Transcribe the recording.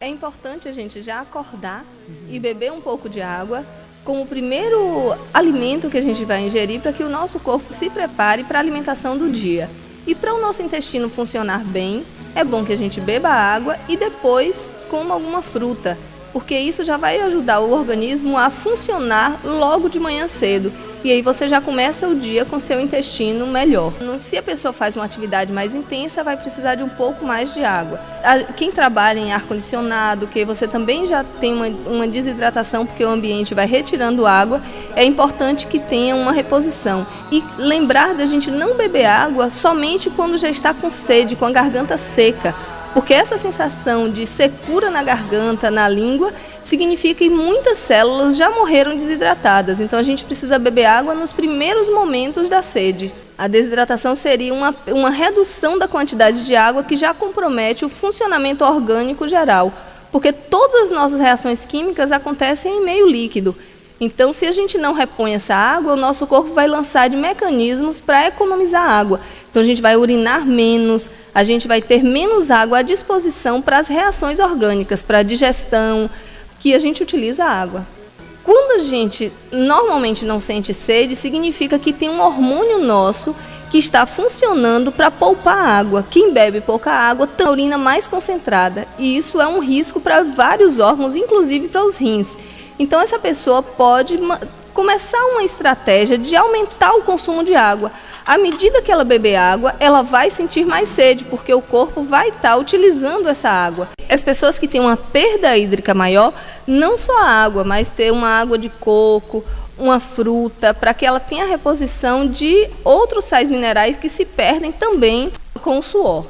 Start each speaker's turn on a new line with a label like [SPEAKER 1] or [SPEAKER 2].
[SPEAKER 1] É importante a gente já acordar e beber um pouco de água como o primeiro alimento que a gente vai ingerir para que o nosso corpo se prepare para a alimentação do dia. E para o nosso intestino funcionar bem, é bom que a gente beba água e depois coma alguma fruta, porque isso já vai ajudar o organismo a funcionar logo de manhã cedo e aí você já começa o dia com seu intestino melhor. Se a pessoa faz uma atividade mais intensa, vai precisar de um pouco mais de água. Quem trabalha em ar-condicionado, que você também já tem uma, uma desidratação porque o ambiente vai retirando água, é importante que tenha uma reposição. E lembrar da gente não beber água somente quando já está com sede, com a garganta seca porque essa sensação de secura na garganta, na língua, significa que muitas células já morreram desidratadas. Então a gente precisa beber água nos primeiros momentos da sede. A desidratação seria uma, uma redução da quantidade de água que já compromete o funcionamento orgânico geral, porque todas as nossas reações químicas acontecem em meio líquido. Então, se a gente não repõe essa água, o nosso corpo vai lançar de mecanismos para economizar água. Então, a gente vai urinar menos, a gente vai ter menos água à disposição para as reações orgânicas, para a digestão, que a gente utiliza a água. Quando a gente normalmente não sente sede, significa que tem um hormônio nosso que está funcionando para poupar água. Quem bebe pouca água tem a urina mais concentrada, e isso é um risco para vários órgãos, inclusive para os rins. Então essa pessoa pode começar uma estratégia de aumentar o consumo de água. À medida que ela beber água, ela vai sentir mais sede, porque o corpo vai estar tá utilizando essa água. As pessoas que têm uma perda hídrica maior, não só a água, mas ter uma água de coco, uma fruta, para que ela tenha reposição de outros sais minerais que se perdem também com o suor.